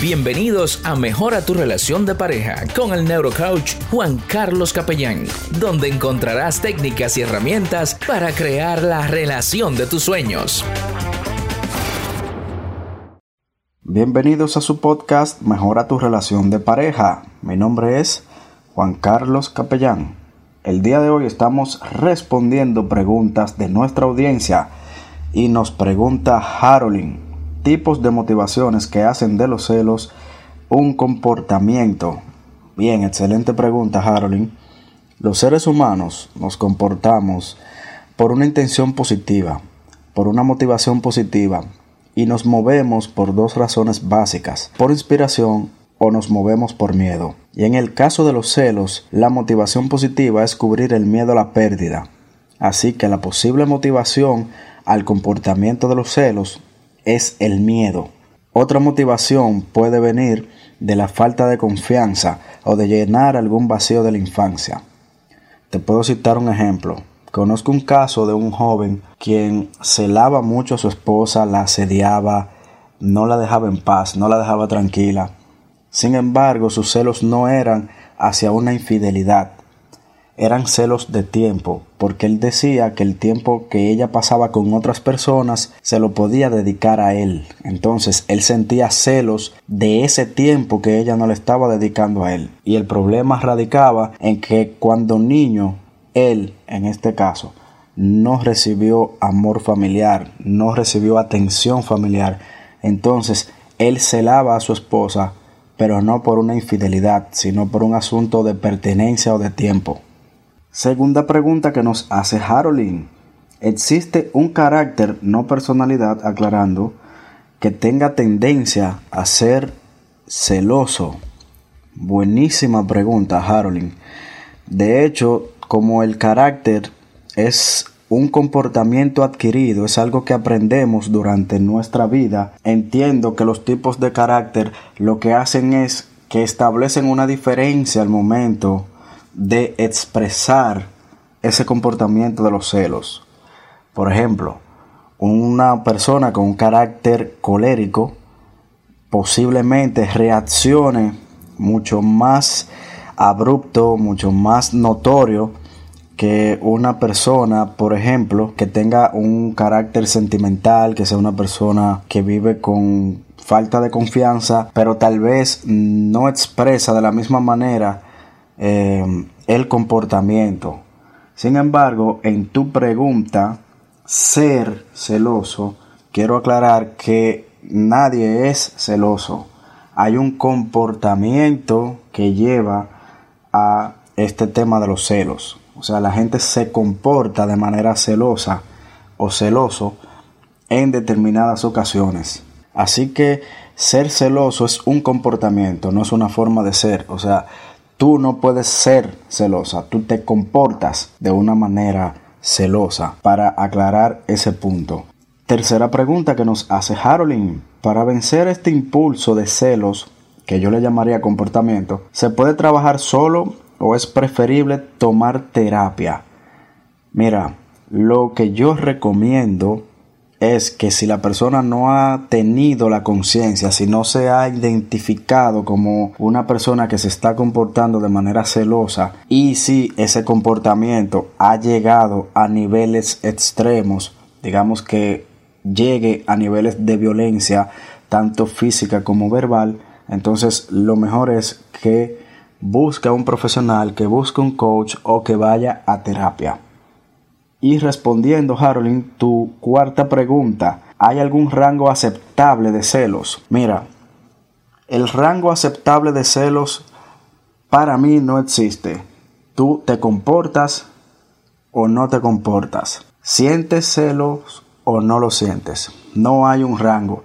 Bienvenidos a Mejora tu relación de pareja con el neurocoach Juan Carlos Capellán, donde encontrarás técnicas y herramientas para crear la relación de tus sueños. Bienvenidos a su podcast Mejora tu relación de pareja. Mi nombre es Juan Carlos Capellán. El día de hoy estamos respondiendo preguntas de nuestra audiencia y nos pregunta Harolyn tipos de motivaciones que hacen de los celos un comportamiento. Bien, excelente pregunta, Harolyn. Los seres humanos nos comportamos por una intención positiva, por una motivación positiva, y nos movemos por dos razones básicas, por inspiración o nos movemos por miedo. Y en el caso de los celos, la motivación positiva es cubrir el miedo a la pérdida. Así que la posible motivación al comportamiento de los celos es el miedo. Otra motivación puede venir de la falta de confianza o de llenar algún vacío de la infancia. Te puedo citar un ejemplo. Conozco un caso de un joven quien celaba mucho a su esposa, la asediaba, no la dejaba en paz, no la dejaba tranquila. Sin embargo, sus celos no eran hacia una infidelidad, eran celos de tiempo, porque él decía que el tiempo que ella pasaba con otras personas se lo podía dedicar a él. Entonces él sentía celos de ese tiempo que ella no le estaba dedicando a él. Y el problema radicaba en que cuando niño, él, en este caso, no recibió amor familiar, no recibió atención familiar. Entonces él celaba a su esposa, pero no por una infidelidad, sino por un asunto de pertenencia o de tiempo. Segunda pregunta que nos hace Harolyn. ¿Existe un carácter, no personalidad, aclarando, que tenga tendencia a ser celoso? Buenísima pregunta, Harolyn. De hecho, como el carácter es un comportamiento adquirido, es algo que aprendemos durante nuestra vida, entiendo que los tipos de carácter lo que hacen es que establecen una diferencia al momento de expresar ese comportamiento de los celos. Por ejemplo, una persona con un carácter colérico posiblemente reaccione mucho más abrupto, mucho más notorio que una persona, por ejemplo, que tenga un carácter sentimental, que sea una persona que vive con falta de confianza, pero tal vez no expresa de la misma manera Em, el comportamiento. Sin embargo, en tu pregunta, ser celoso, quiero aclarar que nadie es celoso. Hay un comportamiento que lleva a este tema de los celos. O sea, la gente se comporta de manera celosa o celoso en determinadas ocasiones. Así que ser celoso es un comportamiento, no es una forma de ser. O sea, Tú no puedes ser celosa, tú te comportas de una manera celosa para aclarar ese punto. Tercera pregunta que nos hace Harolyn. Para vencer este impulso de celos, que yo le llamaría comportamiento, ¿se puede trabajar solo o es preferible tomar terapia? Mira, lo que yo recomiendo es que si la persona no ha tenido la conciencia, si no se ha identificado como una persona que se está comportando de manera celosa y si ese comportamiento ha llegado a niveles extremos, digamos que llegue a niveles de violencia, tanto física como verbal, entonces lo mejor es que busque a un profesional, que busque un coach o que vaya a terapia. Y respondiendo, Harolyn, tu cuarta pregunta, ¿hay algún rango aceptable de celos? Mira, el rango aceptable de celos para mí no existe. Tú te comportas o no te comportas. ¿Sientes celos o no lo sientes? No hay un rango.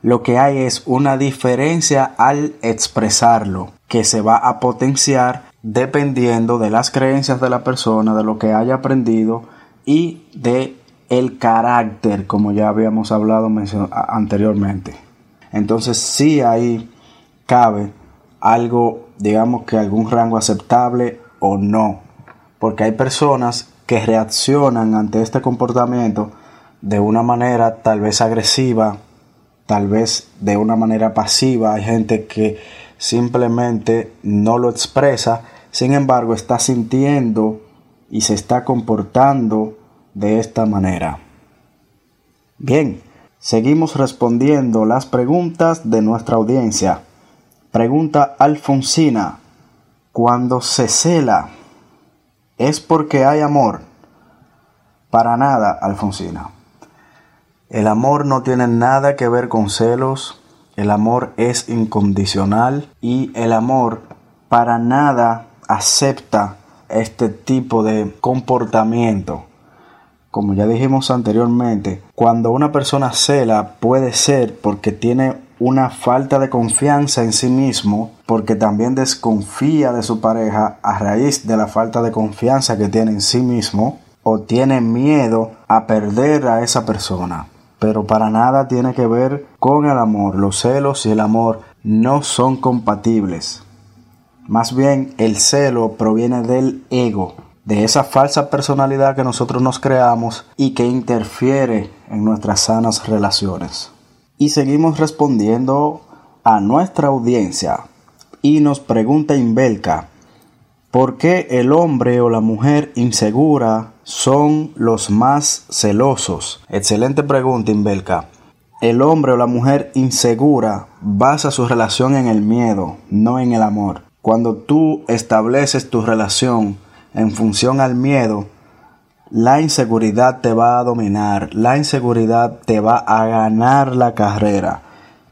Lo que hay es una diferencia al expresarlo que se va a potenciar dependiendo de las creencias de la persona, de lo que haya aprendido y de el carácter, como ya habíamos hablado anteriormente. Entonces sí ahí cabe algo, digamos que algún rango aceptable o no, porque hay personas que reaccionan ante este comportamiento de una manera tal vez agresiva, tal vez de una manera pasiva, hay gente que simplemente no lo expresa, sin embargo está sintiendo y se está comportando de esta manera. Bien, seguimos respondiendo las preguntas de nuestra audiencia. Pregunta Alfonsina, cuando se cela, ¿es porque hay amor? Para nada, Alfonsina. El amor no tiene nada que ver con celos, el amor es incondicional y el amor para nada acepta este tipo de comportamiento. Como ya dijimos anteriormente, cuando una persona cela puede ser porque tiene una falta de confianza en sí mismo, porque también desconfía de su pareja a raíz de la falta de confianza que tiene en sí mismo, o tiene miedo a perder a esa persona pero para nada tiene que ver con el amor. Los celos y el amor no son compatibles. Más bien el celo proviene del ego, de esa falsa personalidad que nosotros nos creamos y que interfiere en nuestras sanas relaciones. Y seguimos respondiendo a nuestra audiencia. Y nos pregunta Inbelka, ¿por qué el hombre o la mujer insegura son los más celosos? Excelente pregunta, Inbelka. El hombre o la mujer insegura basa su relación en el miedo, no en el amor. Cuando tú estableces tu relación en función al miedo, la inseguridad te va a dominar, la inseguridad te va a ganar la carrera.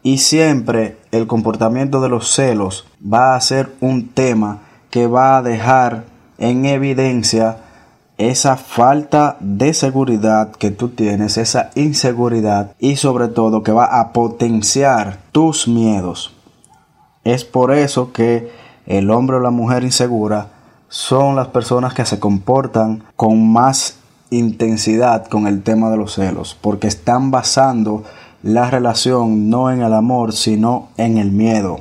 Y siempre el comportamiento de los celos va a ser un tema que va a dejar en evidencia esa falta de seguridad que tú tienes, esa inseguridad y sobre todo que va a potenciar tus miedos. Es por eso que el hombre o la mujer insegura son las personas que se comportan con más intensidad con el tema de los celos, porque están basando la relación no en el amor, sino en el miedo.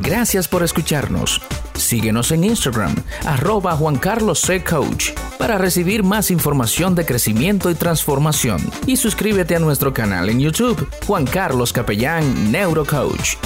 Gracias por escucharnos. Síguenos en Instagram, arroba Juan Carlos C. Coach, para recibir más información de crecimiento y transformación. Y suscríbete a nuestro canal en YouTube, Juan Carlos Capellán Neurocoach.